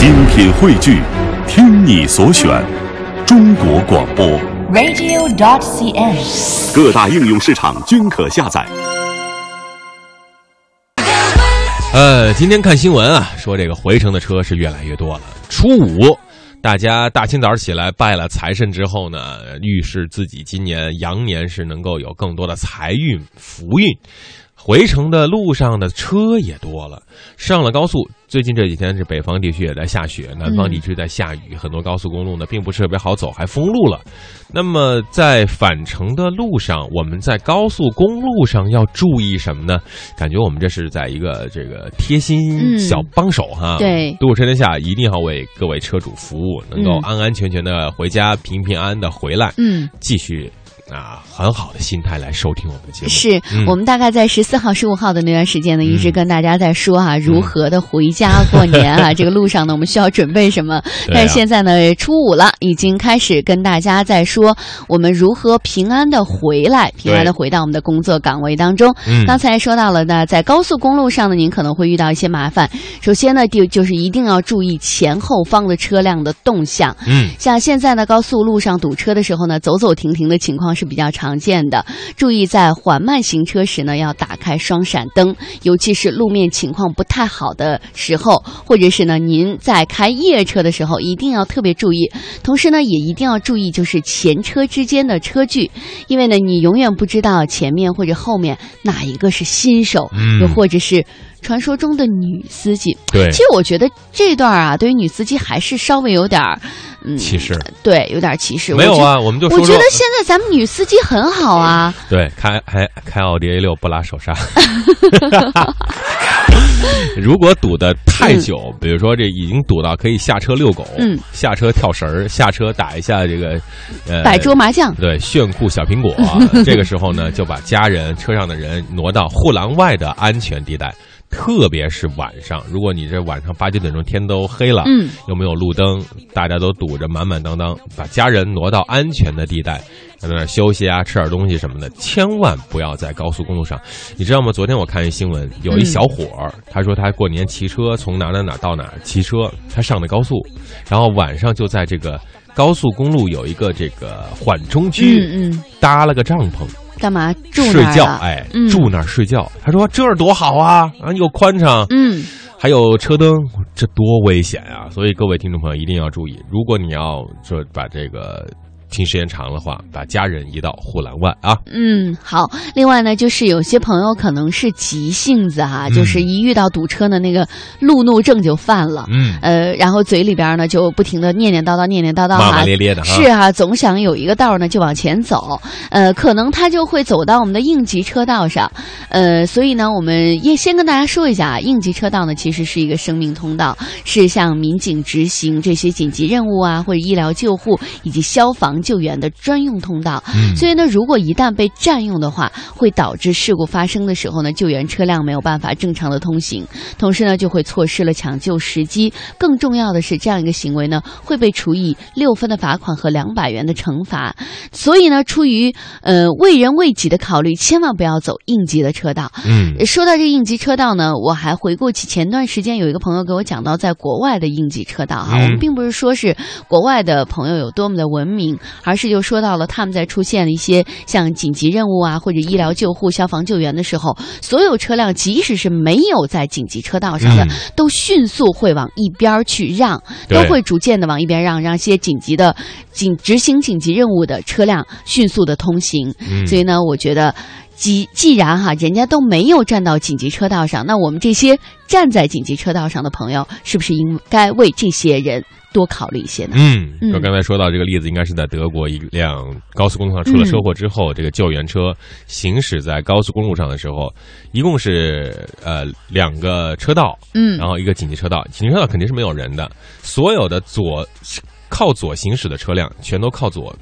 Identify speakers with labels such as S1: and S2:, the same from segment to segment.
S1: 精品汇聚，听你所选，中国广播。
S2: radio.dot.cn，。
S1: 各大应用市场均可下载。
S3: 呃，今天看新闻啊，说这个回程的车是越来越多了。初五，大家大清早起来拜了财神之后呢，预示自己今年羊年是能够有更多的财运、福运。回程的路上的车也多了，上了高速。最近这几天是北方地区也在下雪，南方地区在下雨，很多高速公路呢并不是特别好走，还封路了。那么在返程的路上，我们在高速公路上要注意什么呢？感觉我们这是在一个这个贴心小帮手哈。
S4: 对
S3: 路车天下一定要为各位车主服务，能够
S4: 嗯
S3: 安安全全的回家，平平安安的回来，
S4: 嗯，
S3: 继续啊很好的心态来收听我们的节目。
S4: 是、
S3: 嗯
S4: 我们大概在十四号、十五号的那段时间呢，一直跟大家在说啊，如何的回家过年啊，这个路上呢，我们需要准备什么？
S3: 啊
S4: 但是现在呢，初五了，已经开始跟大家在说我们如何平安的回来，平安的回到我们的工作岗位当中。
S3: 嗯
S4: 刚才说到了呢，在高速公路上呢，您可能会遇到一些麻烦。首先呢，就就是一定要注意前后方的车辆的动向。
S3: 嗯，
S4: 像现在呢，高速路上堵车的时候呢，走走停停的情况是比较常见的。注意在缓慢行车时呢，要打开双闪灯，尤其是路面情况不太好的时候，或者是呢您在开夜车的时候，一定要特别注意。同时呢，也一定要注意就是前车之间的车距，因为呢你永远不知道前面或者后面哪一个是新手，
S3: 嗯
S4: 又或者是传说中的女司机。
S3: 对
S4: 其，实我觉得这段啊，对于女司机还是稍微有点儿，嗯，
S3: 歧视
S4: 对，有点歧视。
S3: 没有啊，我们就说说
S4: 我觉得现在咱们女司机很好啊，
S3: 对，开还开奥迪 A 六不拉手刹。如果堵的太久，比如说这已经堵到可以下车遛狗，
S4: 嗯，
S3: 下车跳绳儿，下车打一下这个，呃，
S4: 摆桌麻将。
S3: 对，炫酷小苹果。这个时候呢，就把家人、车上的人挪到护栏外的安全地带。特别是晚上，如果你这晚上八九点钟天都黑了，
S4: 嗯，
S3: 又没有路灯，大家都堵着满满当当，把家人挪到安全的地带，在那儿休息啊，吃点东西什么的，千万不要在高速公路上。你知道吗？昨天我看一新闻，有一小伙儿，他说他过年骑车从哪哪哪到哪儿骑车，他上的高速，然后晚上就在这个高速公路有一个这个缓冲区，
S4: 嗯嗯，
S3: 搭了个帐篷。
S4: 干嘛？住
S3: 睡觉，
S4: 那儿啊
S3: 哎，
S4: 嗯。
S3: 住那儿睡觉。他说这儿多好啊，啊，又宽敞，
S4: 嗯，
S3: 还有车灯，这多危险啊！所以各位听众朋友一定要注意，如果你要说把这个听时间长的话，把家人移到护栏外啊。
S4: 嗯，好。另外呢，就是有些朋友可能是急性子哈、
S3: 嗯
S4: 就是一遇到堵车呢，那个路怒症就犯了。
S3: 嗯，
S4: 呃，然后嘴里边呢就不停的念念叨叨，念念叨叨
S3: 骂，骂咧咧的哈。
S4: 是啊，总想有一个道呢就往前走，呃，可能他就会走到我们的应急车道上，呃，所以呢，我们也先跟大家说一下啊，应急车道呢其实是一个生命通道，是向民警执行这些紧急任务啊，或者医疗救护以及消防救援的专用通道。
S3: 嗯
S4: 所以呢，如果一旦被占用的话，会导致事故发生的时候呢，救援车辆没有办法正常的通行，同时呢，就会错失了抢救时机。更重要的是，这样一个行为呢，会被处以六分的罚款和两百元的惩罚。所以呢，出于呃为人为己的考虑，千万不要走应急的车道。
S3: 嗯
S4: 说到这个应急车道呢，我还回顾起前段时间有一个朋友给我讲到，在国外的应急车道哈，
S3: 嗯
S4: 我们并不是说是国外的朋友有多么的文明，而是就说到了他们在出现了一些像紧急任务啊或者医疗救护、消防救援的时候，所有车辆即使是没有在紧急车道上的，
S3: 嗯
S4: 都迅速会往一边儿去让，都会逐渐的往一边让，让一些紧急的紧执行紧急任务的车辆迅速的通行。
S3: 嗯，
S4: 所以呢，我觉得。既既然哈，人家都没有站到紧急车道上，那我们这些站在紧急车道上的朋友，是不是应该为这些人多考虑一些呢？
S3: 嗯，
S4: 嗯
S3: 我刚才说到这个例子，应该是在德国一辆高速公路上出了车祸之后，这个救援车行驶在高速公路上的时候，一共是呃两个车道，
S4: 嗯
S3: 然后一个紧急车道，紧急车道肯定是没有人的，所有的左靠左行驶的车辆全都靠左，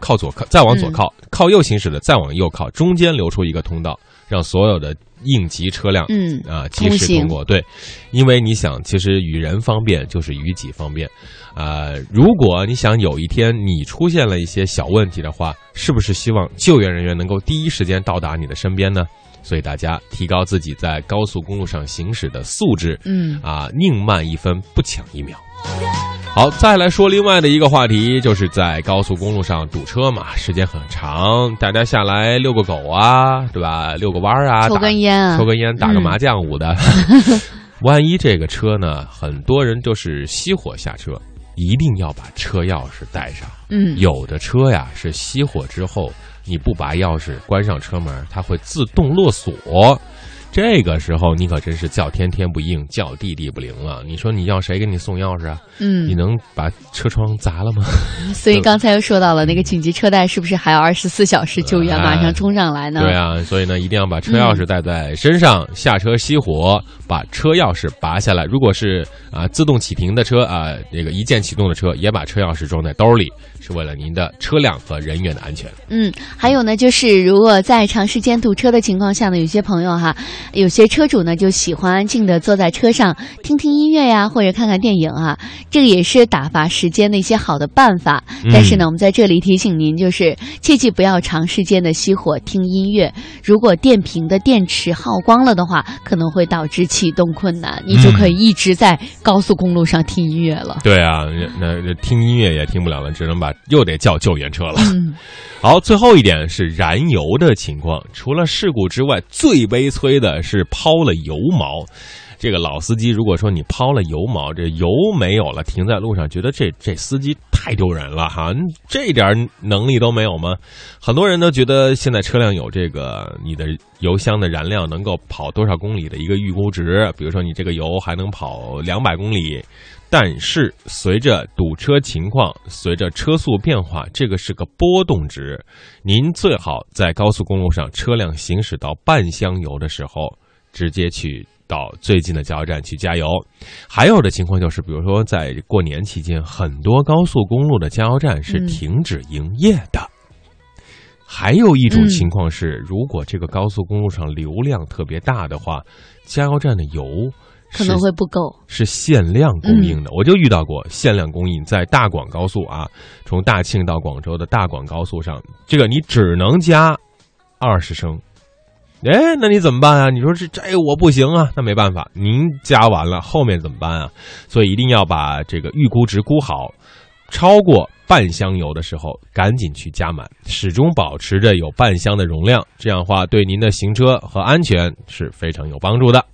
S3: 靠左靠再往左
S4: 嗯
S3: 靠，靠右行驶的再往右靠，中间留出一个通道，让所有的应急车辆
S4: 嗯
S3: 啊及时
S4: 通
S3: 过。对，因为你想，其实与人方便就是与己方便。呃，如果你想有一天你出现了一些小问题的话，是不是希望救援人员能够第一时间到达你的身边呢？所以大家提高自己在高速公路上行驶的素质，
S4: 嗯
S3: 啊，宁慢一分不抢一秒。好，再来说另外的一个话题，就是在高速公路上堵车嘛，时间很长，大家下来遛个狗啊，对吧？遛个弯儿啊，
S4: 抽根烟啊，
S3: 抽根烟，打个
S4: 嗯
S3: 麻将舞的。万一这个车呢，很多人就是熄火下车，一定要把车钥匙带上。
S4: 嗯，
S3: 有的车呀是熄火之后，你不把钥匙关上车门，它会自动落锁。这个时候你可真是叫天天不应，叫地地不灵了。你说你要谁给你送钥匙啊？
S4: 嗯
S3: 你，能把车窗砸了吗？
S4: 所以刚才又说到了那个紧急车带，是不是还要二十四小时救援，
S3: 哎
S4: 马上冲上来呢？
S3: 对啊，所以呢，一定要把车钥匙带在身上，下车熄火，把车钥匙拔下来。如果是啊自动启停的车啊，这个一键启动的车，也把车钥匙装在兜里，是为了您的车辆和人员的安全。
S4: 嗯，还有呢，就是如果在长时间堵车的情况下呢，有些朋友哈，有些车主呢就喜欢安静的坐在车上听听音乐呀，或者看看电影啊，这个也是打发时间的一些好的办法。但是呢，我们在这里提醒您，就是切记不要长时间的熄火听音乐。如果电瓶的电池耗光了的话，可能会导致启动困难，你就可以一直在高速公路上听音乐了。
S3: 对啊，那那听音乐也听不了了，只能把又得叫救援车了。
S4: 嗯
S3: 好，最后一点是燃油的情况。除了事故之外，最悲催的是抛了油锚。这个老司机，如果说你抛了油锚，这油没有了，停在路上，觉得这这司机太丢人了哈，这点能力都没有吗？很多人都觉得现在车辆有这个你的油箱的燃料能够跑多少公里的一个预估值，比如说你这个油还能跑两百公里，但是随着堵车情况，随着车速变化，这个是个波动值。您最好在高速公路上车辆行驶到半箱油的时候，直接去到最近的加油站去加油。还有的情况就是，比如说在过年期间，很多高速公路的加油站是
S4: 嗯
S3: 停止营业的。还有一种
S4: 嗯
S3: 情况是，如果这个高速公路上流量特别大的话，加油站的油
S4: 可能会不够。
S3: 是限量供应的，我就遇到过限量供应，在大广高速啊，从大庆到广州的大广高速上，这个你只能加二十升。哎，那你怎么办啊？你说这这我不行啊，那没办法，您加完了，后面怎么办啊？所以一定要把这个预估值估好，超过半箱油的时候，赶紧去加满，始终保持着有半箱的容量，这样的话对您的行车和安全是非常有帮助的。